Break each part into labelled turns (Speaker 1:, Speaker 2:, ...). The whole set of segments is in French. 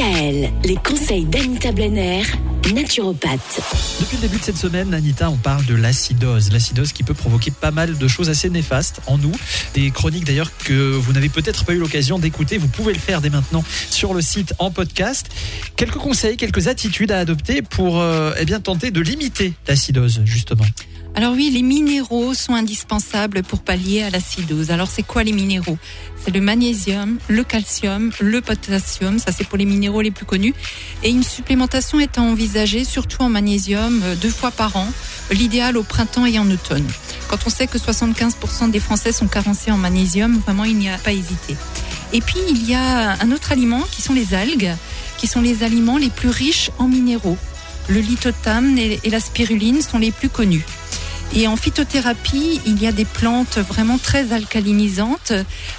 Speaker 1: DKL, les conseils d'Anita Blenner, naturopathe.
Speaker 2: Depuis le début de cette semaine, Anita, on parle de l'acidose. L'acidose qui peut provoquer pas mal de choses assez néfastes en nous. Des chroniques d'ailleurs que vous n'avez peut-être pas eu l'occasion d'écouter. Vous pouvez le faire dès maintenant sur le site en podcast. Quelques conseils, quelques attitudes à adopter pour euh, eh bien, tenter de limiter l'acidose, justement.
Speaker 3: Alors oui, les minéraux sont indispensables pour pallier à l'acidose. Alors c'est quoi les minéraux? C'est le magnésium, le calcium, le potassium, ça c'est pour les minéraux les plus connus. Et une supplémentation est envisagée, surtout en magnésium, euh, deux fois par an, l'idéal au printemps et en automne. Quand on sait que 75% des Français sont carencés en magnésium, vraiment il n'y a pas hésité. Et puis il y a un autre aliment qui sont les algues, qui sont les aliments les plus riches en minéraux. Le lithotam et la spiruline sont les plus connus. Et en phytothérapie, il y a des plantes vraiment très alcalinisantes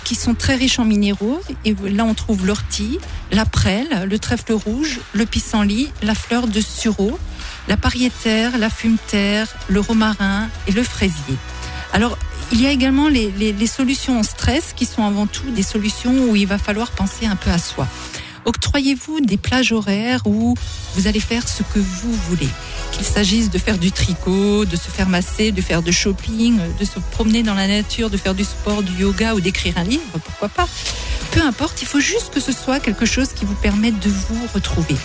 Speaker 3: qui sont très riches en minéraux. Et là, on trouve l'ortie, la prêle, le trèfle rouge, le pissenlit, la fleur de sureau, la pariétaire, la fumeterre, le romarin et le fraisier. Alors, il y a également les, les solutions en stress qui sont avant tout des solutions où il va falloir penser un peu à soi. Octroyez-vous des plages horaires où vous allez faire ce que vous voulez? Qu'il s'agisse de faire du tricot, de se faire masser, de faire du shopping, de se promener dans la nature, de faire du sport, du yoga ou d'écrire un livre, pourquoi pas? Peu importe, il faut juste que ce soit quelque chose qui vous permette de vous retrouver.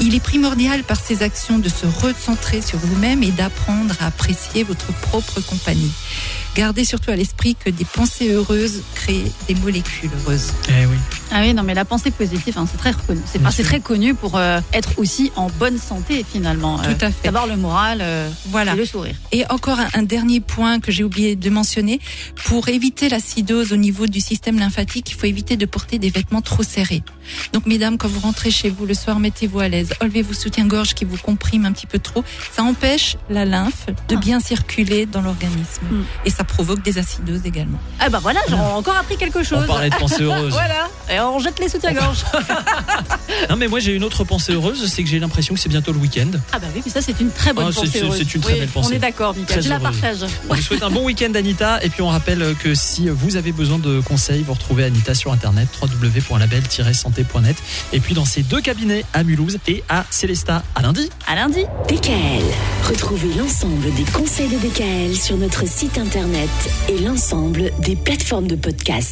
Speaker 3: Il est primordial par ces actions de se recentrer sur vous-même et d'apprendre à apprécier votre propre compagnie. Gardez surtout à l'esprit que des pensées heureuses créent des molécules heureuses.
Speaker 2: Eh oui.
Speaker 4: Ah oui, non, mais la pensée positive, hein, c'est très reconnu. C'est enfin, très connu pour euh, être aussi en bonne santé finalement. Euh,
Speaker 3: Tout à fait.
Speaker 4: D'avoir le moral, euh,
Speaker 3: Voilà.
Speaker 4: et le sourire.
Speaker 3: Et encore un, un dernier point que j'ai oublié de mentionner, pour éviter l'acidose au niveau du système lymphatique, il faut éviter de porter des vêtements trop serrés. Donc mesdames, quand vous rentrez chez vous le soir, mettez-vous à l'aise, enlevez vos soutiens-gorge qui vous compriment un petit peu trop. Ça empêche la lymphe de
Speaker 4: Ah.
Speaker 3: bien circuler dans l'organisme.
Speaker 4: Hmm.
Speaker 3: Et ça provoque des acidoses également.
Speaker 4: Ah bah voilà, j'ai encore appris quelque chose.
Speaker 2: On parlait de pensée heureuse.
Speaker 4: Voilà, et on jette les soutiens-gorge.
Speaker 2: Non, mais moi j'ai une autre pensée heureuse, c'est que j'ai l'impression que c'est bientôt le week-end.
Speaker 4: ah bah oui, mais ça c'est une très bonne
Speaker 2: Ah,
Speaker 4: pensée
Speaker 2: c'est-
Speaker 4: heureuse.
Speaker 2: c'est une très
Speaker 4: Oui,
Speaker 2: belle pensée.
Speaker 4: On est d'accord, Mickaël, tu la partages.
Speaker 2: On vous souhaite un bon week-end Anita et puis on rappelle que si vous avez besoin de conseils, vous retrouvez Anita sur internet www.label-santé.net et puis dans ses deux cabinets à Mulhouse et à Célestat. À lundi.
Speaker 4: À lundi.
Speaker 1: DKL. Retrouvez l'ensemble des conseils de DKL sur notre site internet et l'ensemble des plateformes de podcast.